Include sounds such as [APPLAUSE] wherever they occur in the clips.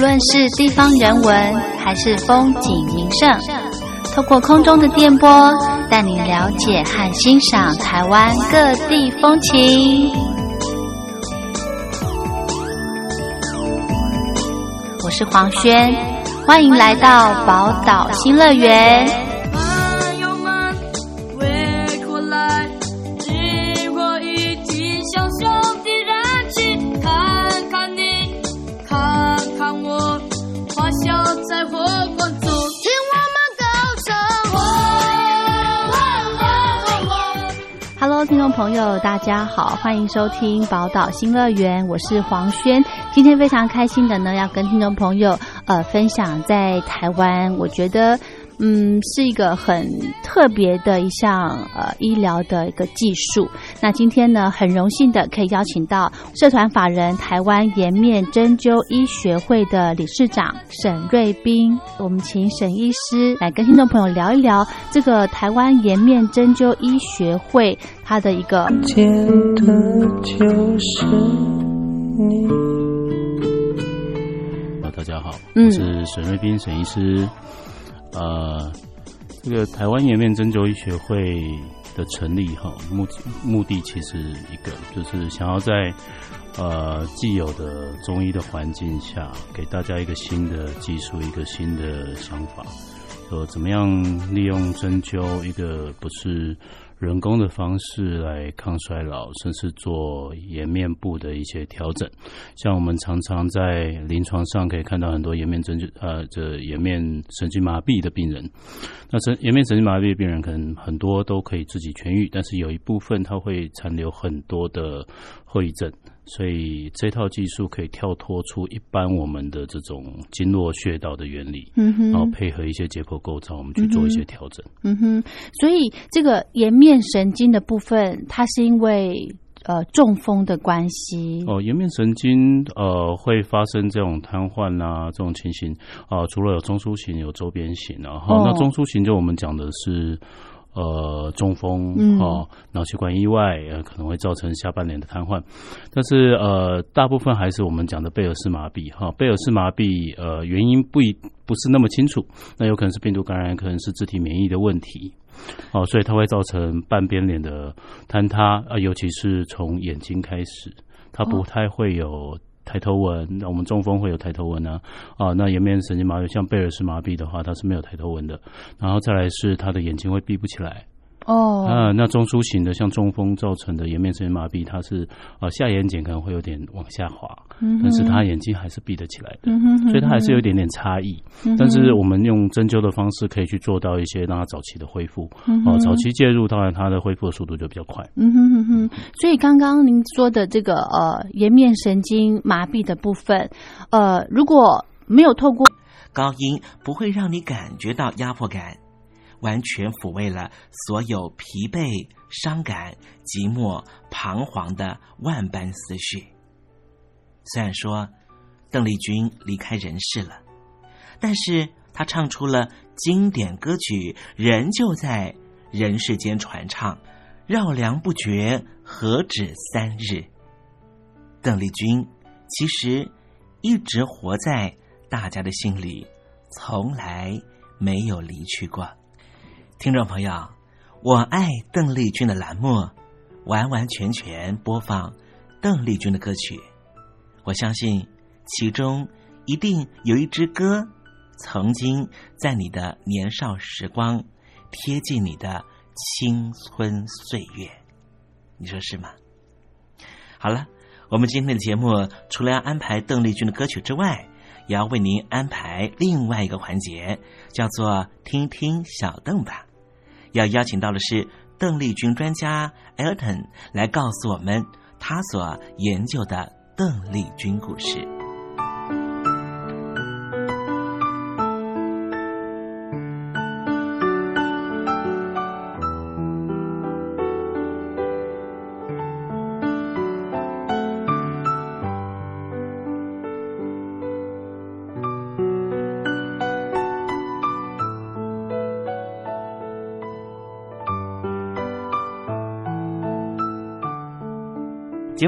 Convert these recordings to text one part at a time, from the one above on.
论是地方人文还是风景名胜，透过空中的电波，带你了解和欣赏台湾各地风情。我是黄轩，欢迎来到宝岛新乐园。朋友，大家好，欢迎收听宝岛新乐园，我是黄轩。今天非常开心的呢，要跟听众朋友呃分享在台湾，我觉得。嗯，是一个很特别的一项呃医疗的一个技术。那今天呢，很荣幸的可以邀请到社团法人台湾颜面针灸医学会的理事长沈瑞斌。我们请沈医师来跟听众朋友聊一聊这个台湾颜面针灸医学会它的一个。的就是你大家好，我是沈瑞斌沈医师。呃，这个台湾颜面针灸医学会的成立哈，目目的其实一个就是想要在呃既有的中医的环境下，给大家一个新的技术，一个新的想法，说怎么样利用针灸一个不是。人工的方式来抗衰老，甚至做颜面部的一些调整。像我们常常在临床上可以看到很多颜面针灸，呃，这颜面神经麻痹的病人。那神颜面神经麻痹的病人可能很多都可以自己痊愈，但是有一部分他会残留很多的后遗症。所以这套技术可以跳脱出一般我们的这种经络穴道的原理，嗯哼，然后配合一些解剖构造，我们去做一些调整。嗯哼，所以这个颜面神经的部分，它是因为呃中风的关系。哦，颜面神经呃会发生这种瘫痪啊，这种情形啊，除了有中枢型，有周边型啊。哈，那中枢型就我们讲的是。呃，中风哦，脑血管意外呃，可能会造成下半年的瘫痪，但是呃，大部分还是我们讲的贝尔氏麻痹哈。贝尔氏麻痹呃，原因不一不是那么清楚，那有可能是病毒感染，可能是自体免疫的问题哦，所以它会造成半边脸的坍塌啊，尤其是从眼睛开始，它不太会有。抬头纹，那我们中风会有抬头纹呢？啊，那颜面神经麻痹，像贝尔氏麻痹的话，它是没有抬头纹的。然后再来是他的眼睛会闭不起来。哦，啊，那中枢型的像中风造成的颜面神经麻痹，它是啊下眼睑可能会有点往下滑，但是他眼睛还是闭得起来的，所以它还是有一点点差异。但是我们用针灸的方式可以去做到一些让它早期的恢复。哦，早期介入，当然它的恢复的速度就比较快。嗯哼哼哼。所以刚刚您说的这个呃颜面神经麻痹的部分，呃如果没有透过高音，不会让你感觉到压迫感。完全抚慰了所有疲惫、伤感、寂寞、彷徨的万般思绪。虽然说邓丽君离开人世了，但是她唱出了经典歌曲，仍旧在人世间传唱，绕梁不绝，何止三日？邓丽君其实一直活在大家的心里，从来没有离去过。听众朋友，我爱邓丽君的栏目，完完全全播放邓丽君的歌曲。我相信其中一定有一支歌，曾经在你的年少时光贴近你的青春岁月，你说是吗？好了，我们今天的节目除了要安排邓丽君的歌曲之外，也要为您安排另外一个环节，叫做“听听小邓吧”。要邀请到的是邓丽君专家 Elton 来告诉我们他所研究的邓丽君故事。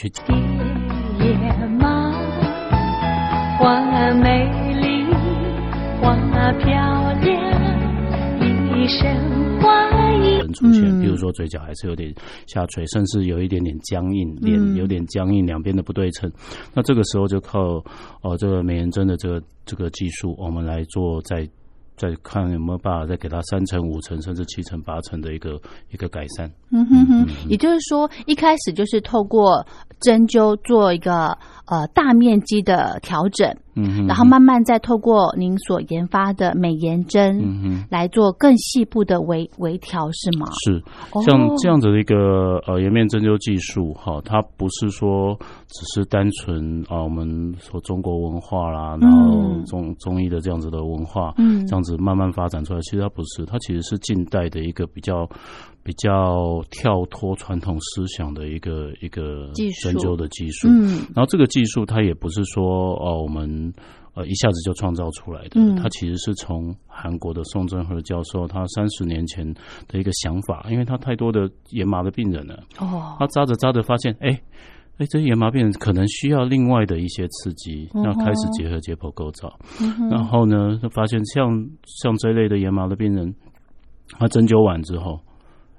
去。蝶野忙，花美丽，花漂亮，一身花衣。出现，比如说嘴角还是有点下垂，甚至有一点点僵硬，脸有点僵硬，两边的不对称。那这个时候就靠哦这个美颜针的这个这个技术，我们来做在。再看有没有办法再给他三层、五层，甚至七层、八层的一个一个改善。嗯哼哼，也就是说，一开始就是透过针灸做一个呃大面积的调整，嗯，然后慢慢再透过您所研发的美颜针，来做更细部的微微调，是吗？是，像这样子的一个呃颜面针灸技术，哈，它不是说只是单纯啊，我们说中国文化啦，然后中中医的这样子的文化，嗯，这样子。慢慢发展出来，其实它不是，它其实是近代的一个比较比较跳脱传统思想的一个一个针灸的技术。嗯，然后这个技术它也不是说哦，我们呃一下子就创造出来的，它其实是从韩国的宋振和教授他三十年前的一个想法，因为他太多的炎麻的病人了，哦，他扎着扎着发现，哎。哎，这些炎麻病人可能需要另外的一些刺激，那开始结合解剖构造，然后呢，发现像像这类的炎麻的病人，他针灸完之后，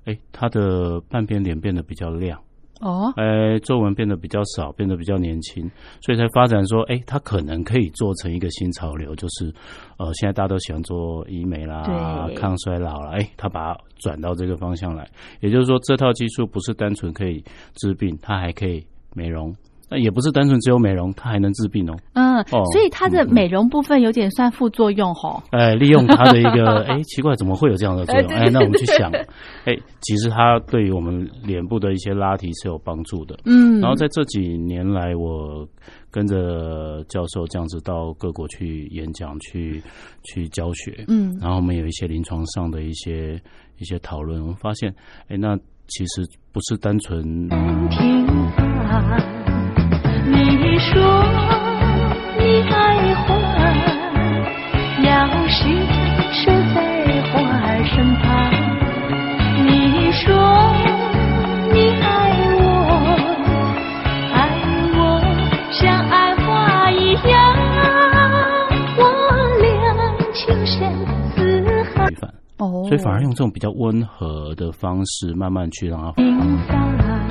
哎，他的半边脸变得比较亮，哦，哎，皱纹变得比较少，变得比较年轻，所以才发展说，哎，他可能可以做成一个新潮流，就是呃，现在大家都喜欢做医美啦，抗衰老啦，哎，他把它转到这个方向来，也就是说，这套技术不是单纯可以治病，它还可以。美容，那也不是单纯只有美容，它还能治病哦。嗯，所以它的美容部分有点算副作用哈。哎，利用它的一个，哎，奇怪，怎么会有这样的作用？[LAUGHS] 哎，那我们去想，哎，其实它对于我们脸部的一些拉提是有帮助的。嗯，然后在这几年来，我跟着教授这样子到各国去演讲、去去教学。嗯，然后我们有一些临床上的一些一些讨论，我们发现，哎，那。其实不是单纯。说你爱花，要是守在花儿身旁。你说你爱我，爱我像爱花一样，我俩情深似海。所以反而用这种比较温和的方式，慢慢去让它。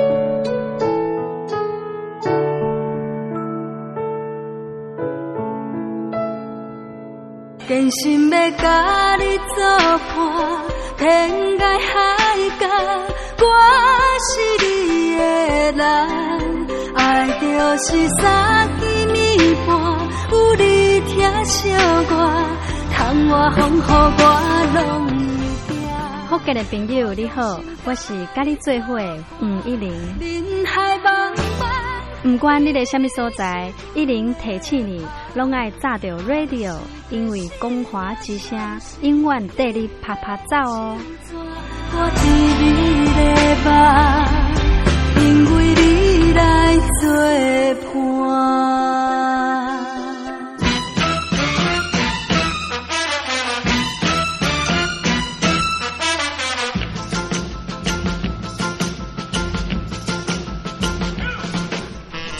真心要甲你作伴，天涯海角，我是你的人，爱就是三更暝半，有你听小歌，窗外风雨我拢会惊。福建的朋友你好，我是甲你做伙黄一玲。人海茫茫。不管你在什么所在，一零提起你，拢爱炸掉 radio，因为光华之声永远带你啪啪走哦。我因为你来做伴。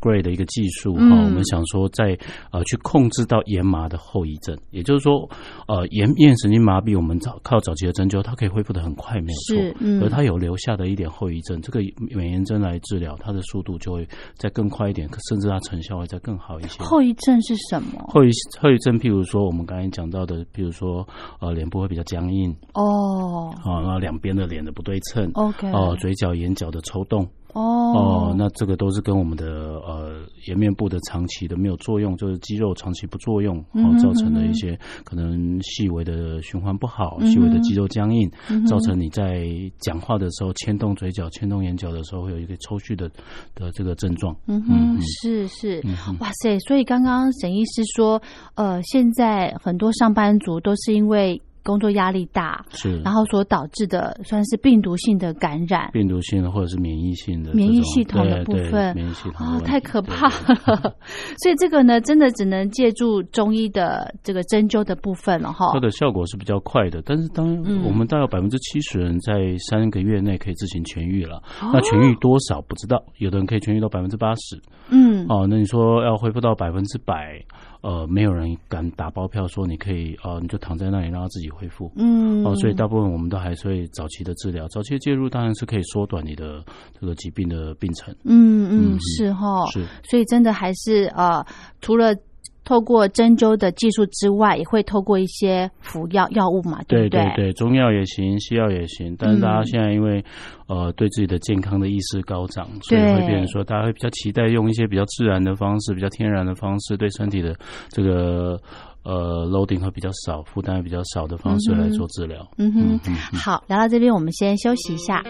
Great 的一个技术哈，我们想说在呃去控制到炎麻的后遗症，也就是说呃炎炎神经麻痹，我们早靠早期的针灸，它可以恢复的很快，没有错。嗯，而它有留下的一点后遗症，这个美颜针来治疗，它的速度就会再更快一点，甚至它成效会再更好一些。后遗症是什么？后遗后遗症，譬如说我们刚才讲到的，譬如说呃脸部会比较僵硬哦，啊，然后两边的脸的不对称，OK，哦，嘴角眼角的抽动。哦，那这个都是跟我们的呃颜面部的长期的没有作用，就是肌肉长期不作用，然后造成的一些可能细微的循环不好，细微的肌肉僵硬，造成你在讲话的时候牵动嘴角、牵动眼角的时候，会有一个抽搐的的这个症状。嗯哼，是是，哇塞！所以刚刚沈医师说，呃，现在很多上班族都是因为。工作压力大，是，然后所导致的算是病毒性的感染，病毒性的或者是免疫性的免疫系统的部分，免疫系统啊，太可怕了。[LAUGHS] 所以这个呢，真的只能借助中医的这个针灸的部分了哈。它的效果是比较快的，但是当我们大概百分之七十人在三个月内可以自行痊愈了，那痊愈多少不知道，有的人可以痊愈到百分之八十，嗯，哦，那你说要恢复到百分之百？呃，没有人敢打包票说你可以，呃，你就躺在那里让它自己恢复。嗯，哦，所以大部分我们都还是会早期的治疗，早期的介入当然是可以缩短你的这个疾病的病程。嗯嗯，是哈，是，所以真的还是呃，除了。透过针灸的技术之外，也会透过一些服药药物嘛，对不对？对对对，中药也行，西药也行。但是大家现在因为呃对自己的健康的意识高涨，所以会变成说，大家会比较期待用一些比较自然的方式、比较天然的方式，对身体的这个呃 loading 会比较少、负担比较少的方式来做治疗。嗯哼，好，聊到这边，我们先休息一下。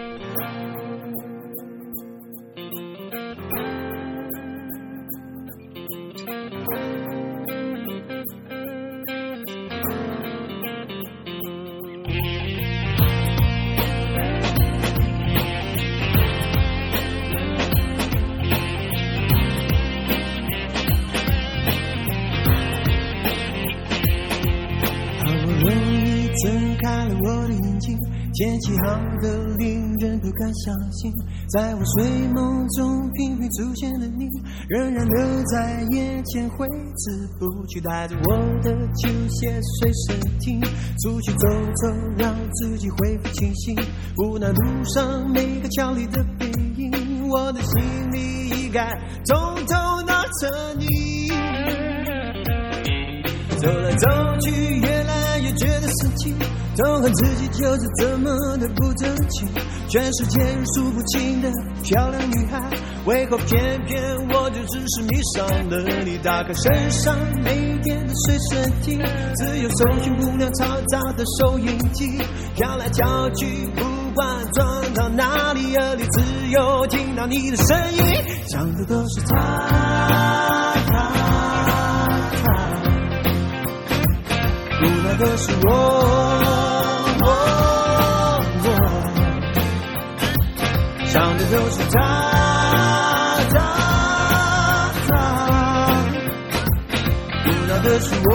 睁开了我的眼睛天气好的令人不敢相信，在我睡梦中频频出现的你，仍然留在眼前挥之不去，带着我的球鞋随身听，出去走走，让自己恢复清醒。无奈路上每个俏丽的背影，我的心里已该偷偷拿着你。走来走去，越来越觉得生气。痛恨自己就是这么的不争气，全世界数不清的漂亮女孩，为何偏偏我就只是迷上了你？打开身上没电的随身听，只有搜寻不了嘈杂的收音机，跳来跳去，不管转到哪里，耳里只有听到你的声音，想的都是他，他，他，的是我。想的都是他，他，他，无奈的是我。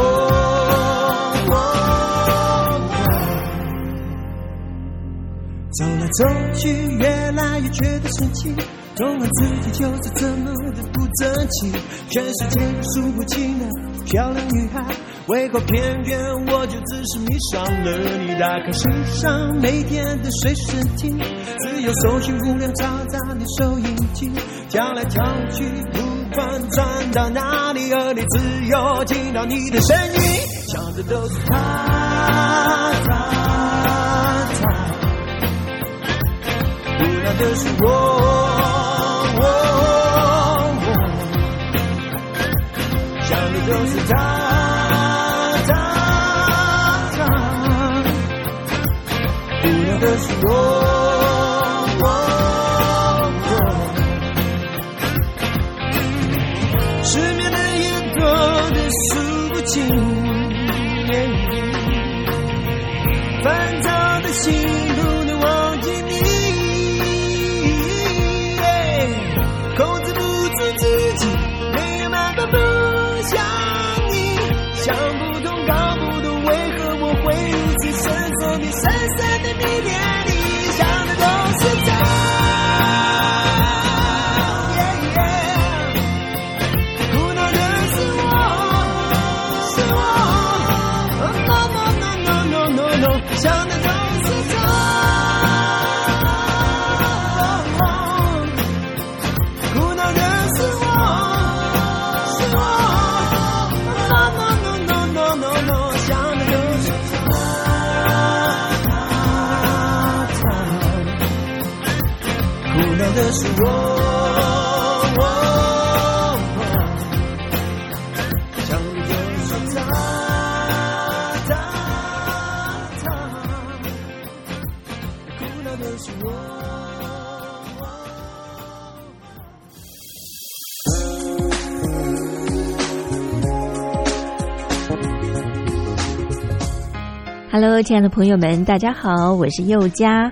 走来走去，越来越觉得生气，痛恨自己就是这么的不争气，全世界数不清的漂亮女孩。为何偏偏我就只是迷上了你？打开身上每天的随身听，自由搜寻无聊嘈杂你收音机，跳来跳去，不管转到哪里，而你自由听到你的声音，想的都是他。他他的是我，我，我，想的都是他。的是我，我，想的就是他，他，他，苦恼的是我。Hello，亲爱的朋友们，大家好，我是佑佳。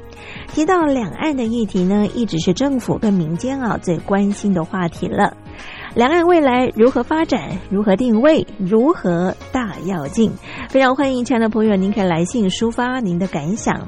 提到两岸的议题呢，一直是政府跟民间啊最关心的话题了。两岸未来如何发展？如何定位？如何大要进？非常欢迎亲爱的朋友，您可以来信抒发您的感想。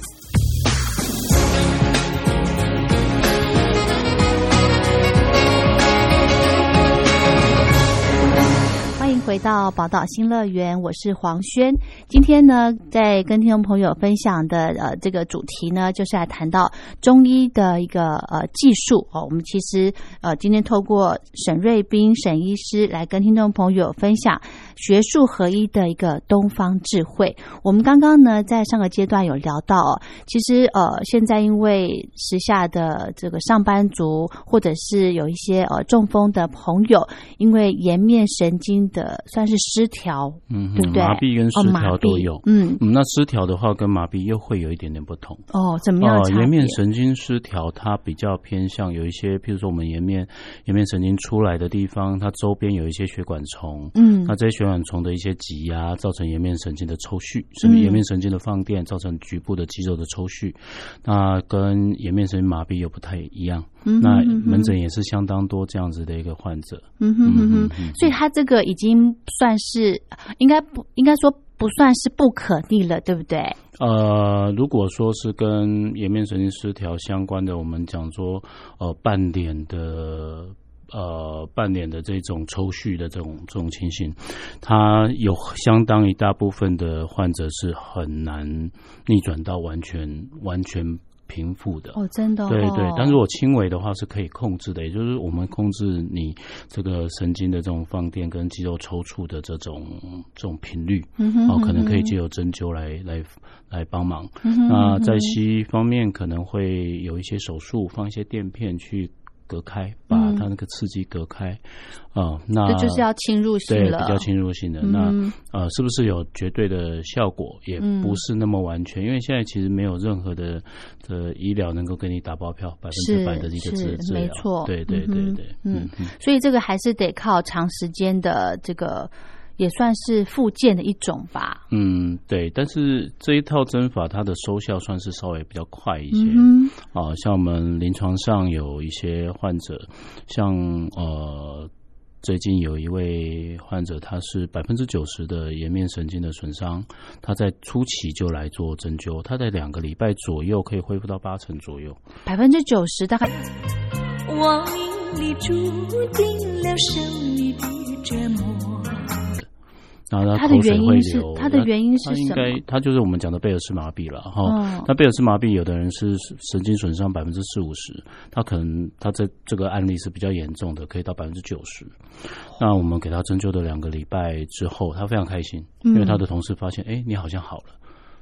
回到宝岛新乐园，我是黄轩。今天呢，在跟听众朋友分享的呃这个主题呢，就是来谈到中医的一个呃技术哦。我们其实呃今天透过沈瑞斌沈医师来跟听众朋友分享学术合一的一个东方智慧。我们刚刚呢在上个阶段有聊到哦，其实呃现在因为时下的这个上班族或者是有一些呃中风的朋友，因为颜面神经的算是失调，嗯，对不对？麻痹跟失调都有。嗯嗯，那失调的话跟麻痹又会有一点点不同。哦，怎么样？哦，颜面神经失调，它比较偏向有一些，譬如说我们颜面颜面神经出来的地方，它周边有一些血管虫，嗯，那这些血管虫的一些挤压，造成颜面神经的抽搐，甚至颜面神经的放电，造成局部的肌肉的抽搐。那跟颜面神经麻痹又不太一样。那门诊也是相当多这样子的一个患者。嗯哼哼哼，所以他这个已经算是应该不应该说不算是不可逆了，对不对？呃，如果说是跟颜面神经失调相关的，我们讲说呃半脸的呃半脸的这种抽蓄的这种这种情形，它有相当一大部分的患者是很难逆转到完全完全。平复的哦，真的对对，但如果轻微的话是可以控制的，也就是我们控制你这个神经的这种放电跟肌肉抽搐的这种这种频率，哦，可能可以借由针灸来来来帮忙。那在西医方面，可能会有一些手术，放一些垫片去。隔开，把它那个刺激隔开，啊，那这就是要侵入性了，比较侵入性的。那呃，是不是有绝对的效果？也不是那么完全，因为现在其实没有任何的的医疗能够给你打包票百分之百的一个治治疗，没错，对对对对，嗯，所以这个还是得靠长时间的这个。也算是复健的一种吧。嗯，对，但是这一套针法它的收效算是稍微比较快一些。嗯，啊，像我们临床上有一些患者，像呃，最近有一位患者，他是百分之九十的颜面神经的损伤，他在初期就来做针灸，他在两个礼拜左右可以恢复到八成左右。百分之九十大概。我命里注定了生你的折磨。然后他的原因是他的原因是什么？应该他就是我们讲的贝尔氏麻痹了哈。那贝尔氏麻痹，有的人是神经损伤百分之四五十，他可能他这这个案例是比较严重的，可以到百分之九十。那我们给他针灸的两个礼拜之后，他非常开心，因为他的同事发现，哎，你好像好了。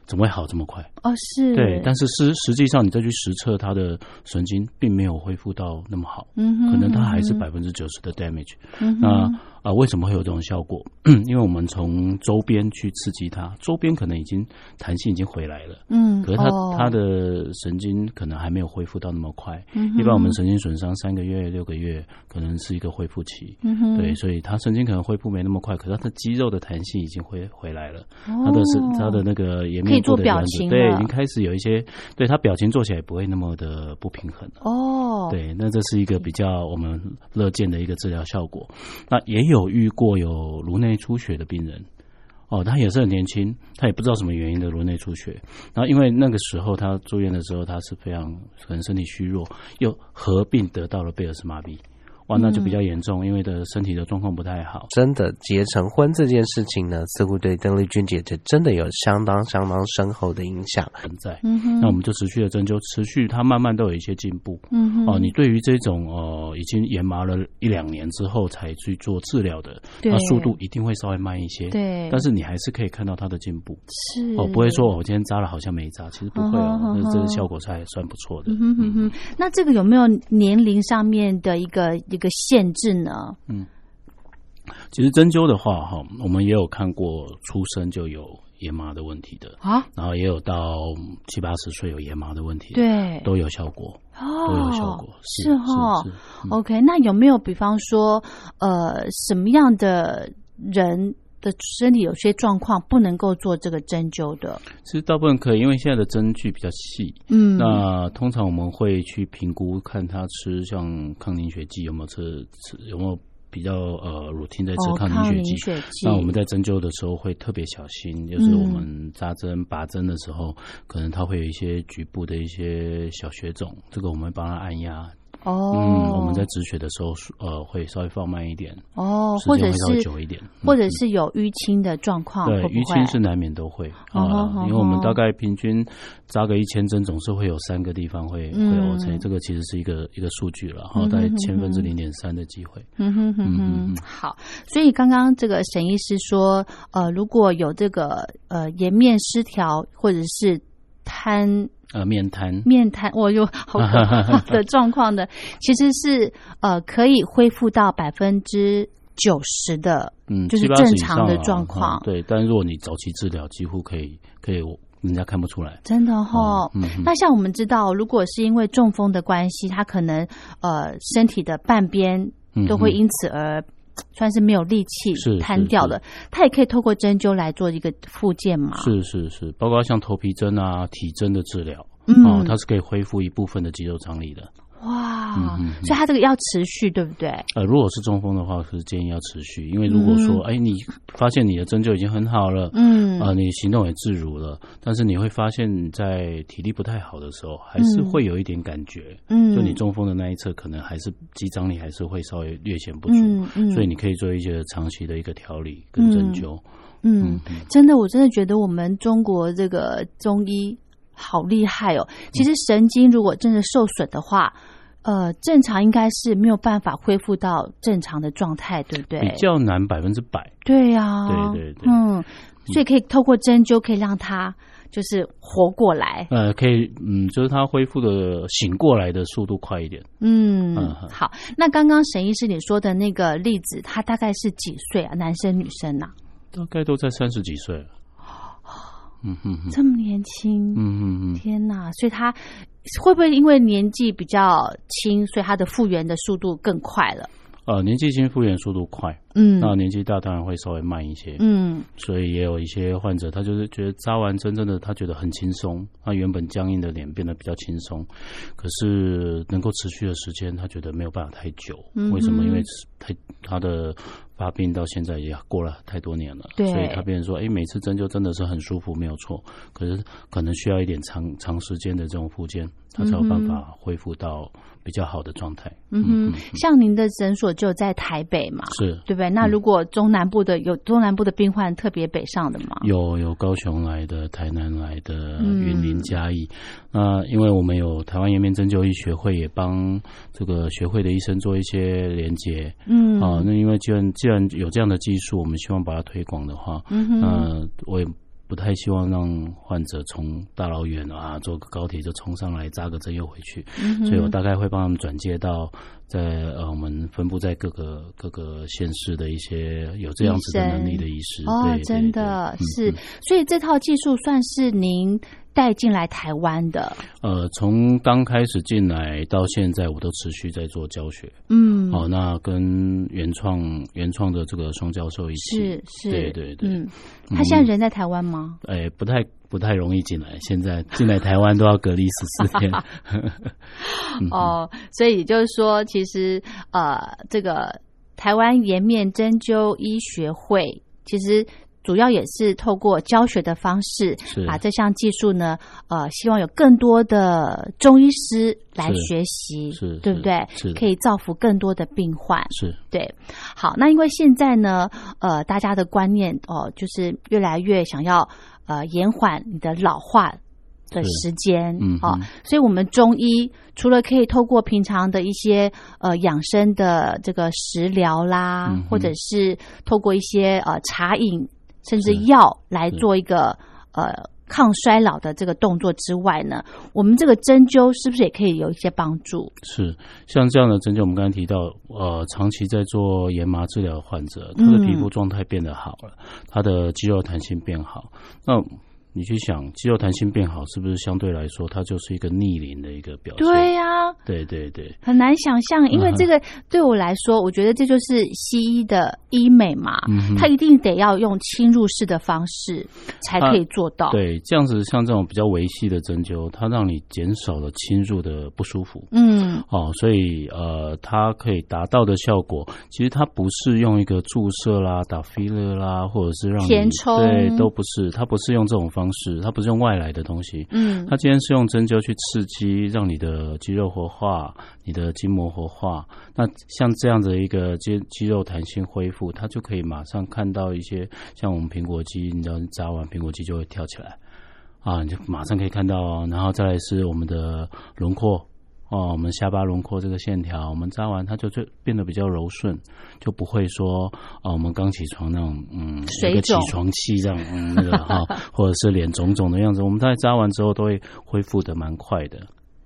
怎么会好这么快？哦，是对，但是实实际上你再去实测他的神经，并没有恢复到那么好，嗯，可能他还是百分之九十的 damage。那啊，为什么会有这种效果？[CLEARS THROAT] 因为我们从周边去刺激它，周边可能已经弹性已经回来了，嗯，可是它它的神经可能还没有恢复到那么快。嗯，一般我们神经损伤三个月、六个月可能是一个恢复期，嗯哼，对，所以它神经可能恢复没那么快，可是它的肌肉的弹性已经回回来了，它的是它的那个颜面做的表情，对，已经开始有一些，对它表情做起来不会那么的不平衡哦，对，那这是一个比较我们乐见的一个治疗效果，那也。有遇过有颅内出血的病人，哦，他也是很年轻，他也不知道什么原因的颅内出血，然后因为那个时候他住院的时候，他是非常可能身体虚弱，又合并得到了贝尔斯麻痹。哇，那就比较严重，因为的身体的状况不太好。真的结成婚这件事情呢，似乎对邓丽君姐姐真的有相当相当深厚的影响存在。嗯哼，那我们就持续的针灸，持续它慢慢都有一些进步。嗯哼，哦，你对于这种呃已经研麻了一两年之后才去做治疗的，那速度一定会稍微慢一些。对，但是你还是可以看到它的进步。是哦，不会说我今天扎了好像没扎，其实不会哦，那这个效果是还算不错的。嗯哼哼哼，那这个有没有年龄上面的一个一个限制？呢，嗯，其实针灸的话，哈，我们也有看过出生就有爷麻的问题的。啊，然后也有到七八十岁有爷麻的问题，对，都有效果，哦，都有效果，是哈，OK，那有没有比方说，呃，什么样的人的身体有些状况不能够做这个针灸的？其实大部分可以，因为现在的针具比较细，嗯，那通常我们会去评估，看他吃像抗凝血剂有没有吃吃有没有。比较呃，routine 在吃抗凝血剂，那我们在针灸的时候会特别小心，就是我们扎针拔针的时候，可能它会有一些局部的一些小血肿，这个我们会帮他按压。哦，嗯，我们在止血的时候，呃，会稍微放慢一点，哦，或者是久一点，或者是有淤青的状况，对，淤青是难免都会啊，因为我们大概平均扎个一千针，总是会有三个地方会会 O 成这个其实是一个一个数据了，哈，大概千分之零点三的机会。嗯哼哼哼，好，所以刚刚这个沈医师说，呃，如果有这个呃颜面失调或者是瘫。呃，面瘫，面瘫，我有好可怕 [LAUGHS] 的状况的，其实是呃可以恢复到百分之九十的嗯，就是正常的状况嗯对，但如果你早期治疗，几乎可以可以人家看不出来。真的哈、嗯嗯那像我们知道，如果是因为中风的关系，他可能呃身体的半边都会因此而。算是没有力气是瘫掉的，他也可以透过针灸来做一个复健嘛？是是是，包括像头皮针啊、体针的治疗，嗯哦，它是可以恢复一部分的肌肉张力的。哇，所以他这个要持续，对不对？呃，如果是中风的话，是建议要持续，因为如果说，哎、你发现你的针灸已经很好了，嗯。啊、你行动也自如了，但是你会发现在体力不太好的时候，还是会有一点感觉，嗯。就你中风的那一侧，可能还是肌张力还是会稍微略显不足，嗯嗯。所以你可以做一些长期的一个调理跟针灸。嗯，真的，我真的觉得我们中国这个中医好厉害哦。其实神经如果真的受损的话，呃，正常应该是没有办法恢复到正常的状态，对不对？比较难百分之百，对呀、对对对嗯，所以可以透过针灸，可以让他就是活过来。呃，可以，嗯，就是它恢复的醒过来的速度快一点。嗯嗯，好。那刚刚沈医师你说的那个例子，他大概是几岁啊？男生女生呐、大概都在三十几岁了。嗯哼哼，这么年轻，嗯哼哼，天哪！所以他会不会因为年纪比较轻，所以他的复原的速度更快了？呃，年纪轻复原速度快，嗯那年纪大当然会稍微慢一些，嗯所以也有一些患者，他就是觉得扎完针真的他觉得很轻松，他原本僵硬的脸变得比较轻松，可是能够持续的时间，他觉得没有办法太久。嗯为什么？因为太他的发病到现在也过了太多年了，对所以他变成说，哎，每次针灸真的是很舒服，没有错，可是可能需要一点长长时间的这种复健，他才有办法恢复到比较好的状态。嗯哼，像您的诊所就在台北嘛，是对不对？那如果中南部的有中南部的病患特别北上的吗？有有高雄来的、台南来的、嗯云林、嘉义。那因为我们有台湾颜面针灸医学会，也帮这个学会的医生做一些连接。嗯啊，那因为既然既然有这样的技术，我们希望把它推广的话，嗯我也不太希望让患者从大老远啊坐个高铁就冲上来扎个针又回去，嗯所以我大概会帮他们转接到在呃我们分布在各个各个县市的一些有这样子的能力的医师。哦对，真对。的嗯是，所以这套技术算是您带进来台湾的。呃，从刚开始进来到现在，我都持续在做教学。嗯，好、那跟原创原创的这个双教授一起，是是，对对对，嗯，他现在人在台湾吗？哎、不太不太容易进来，现在进来台湾都要隔离十四天。[LAUGHS] 嗯哦，所以就是说，其实呃，这个台湾颜面针灸医学会其实。主要也是透过教学的方式，把这项技术呢，呃，希望有更多的中医师来学习，对不对？是。可以造福更多的病患。是。对，好，那因为现在呢，呃，大家的观念哦、就是越来越想要呃延缓你的老化的时间，哦嗯哦，所以我们中医除了可以透过平常的一些呃养生的这个食疗啦，嗯或者是透过一些呃茶饮甚至药来做一个呃抗衰老的这个动作之外呢，我们这个针灸是不是也可以有一些帮助？是，像这样的针灸，我们刚才提到，呃，长期在做研麻治疗的患者，他的皮肤状态变得好了，他的肌肉弹性变好，那。你去想，肌肉弹性变好，是不是相对来说，它就是一个逆龄的一个表现？对呀、对对对，很难想象，因为这个对我来说，我觉得这就是西医的医美嘛，嗯它一定得要用侵入式的方式才可以做到。对，这样子像这种比较维系的针灸，它让你减少了侵入的不舒服。嗯哦，所以呃，它可以达到的效果，其实它不是用一个注射啦、打 filler 啦，或者是让你填充对，都不是，它不是用这种方式，它不是用外来的东西，嗯它今天是用针灸去刺激，让你的肌肉活化，你的筋膜活化。那像这样的一个肌肌肉弹性恢复，它就可以马上看到一些像我们苹果肌，你知道扎完苹果肌就会跳起来啊，你就马上可以看到哦。然后再来是我们的轮廓。哦，我们下巴轮廓这个线条，我们扎完它就就变得比较柔顺，就不会说啊，我们刚起床那种嗯，水一个起肿床气这样，嗯，那个哈，或者是脸肿肿的样子，我们在扎完之后都会恢复的蛮快的。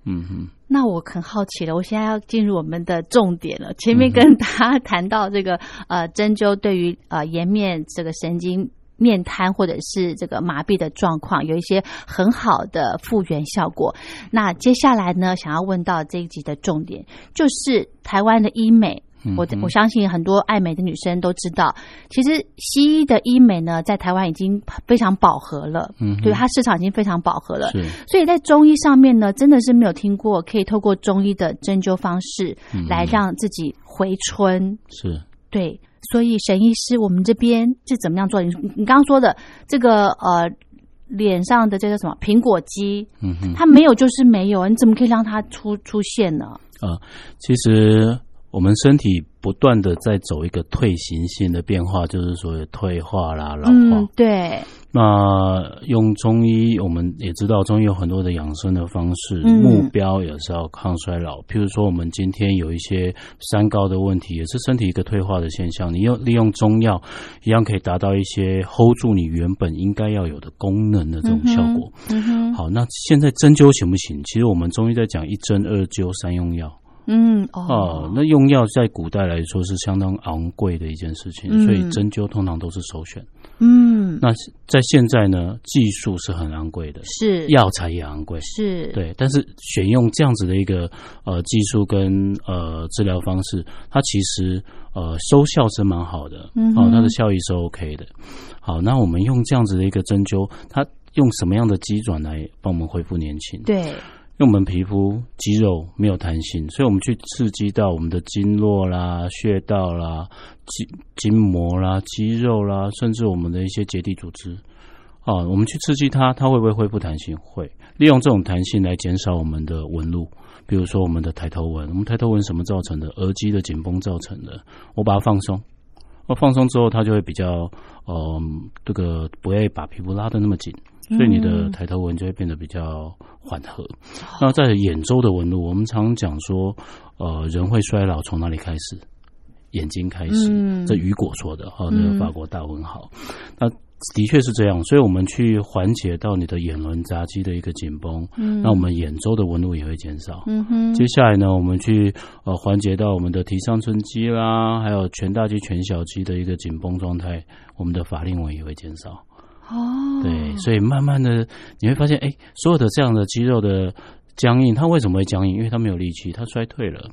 嗯哼。那我很好奇了，我现在要进入我们的重点了。前面跟大家谈到这个呃针灸对于呃颜面这个神经面瘫或者是这个麻痹的状况有一些很好的复原效果。那接下来呢，想要问到这一集的重点就是台湾的医美。我我相信很多爱美的女生都知道，其实西医的医美呢，在台湾已经非常饱和了，嗯，对，它市场已经非常饱和了，所以在中医上面呢，真的是没有听过可以透过中医的针灸方式来让自己回春，是。对，所以沈医师，我们这边是怎么样做？你你刚刚说的这个呃，脸上的这个什么苹果肌，嗯哼，它没有就是没有，你怎么可以让它出出现呢？啊，其实。我们身体不断的在走一个退行性的变化，就是所谓退化啦、老化。对。那用中医，我们也知道中医有很多的养生的方式，目标也是要抗衰老。譬如说，我们今天有一些三高的问题，也是身体一个退化的现象。你用利用中药，一样可以达到一些 hold 住你原本应该要有的功能的这种效果。嗯好，那现在针灸行不行？其实我们中医在讲一针二灸三用药。嗯哦，那用药在古代来说是相当昂贵的一件事情，所以针灸通常都是首选。嗯，那在现在呢，技术是很昂贵的，是药材也昂贵，是对。但是选用这样子的一个呃技术跟呃治疗方式，它其实呃收效是蛮好的，嗯哦，它的效益是 OK 的。好，那我们用这样子的一个针灸，它用什么样的机转来帮我们恢复年轻？对。因为我们皮肤肌肉没有弹性，所以我们去刺激到我们的经络啦、穴道啦、筋筋膜啦、肌肉啦，甚至我们的一些结缔组织啊，我们去刺激它，它会不会恢复弹性？会。利用这种弹性来减少我们的纹路，比如说我们的抬头纹，我们抬头纹什么造成的？额肌的紧绷造成的。我把它放松，我放松之后，它就会比较呃，这个不会把皮肤拉得那么紧。所以你的抬头纹就会变得比较缓和。那在眼周的纹路，我们常讲说，呃，人会衰老从哪里开始？眼睛开始。这雨果说的哈，那个法国大文豪。那的确是这样。所以我们去缓解到你的眼轮匝肌的一个紧绷，那我们眼周的纹路也会减少。嗯哼。接下来呢，我们去呃缓解到我们的提上唇肌啦，还有全大肌、全小肌的一个紧绷状态，我们的法令纹也会减少。哦，对，所以慢慢的你会发现，哎，所有的这样的肌肉的僵硬，它为什么会僵硬？因为它没有力气，它衰退了。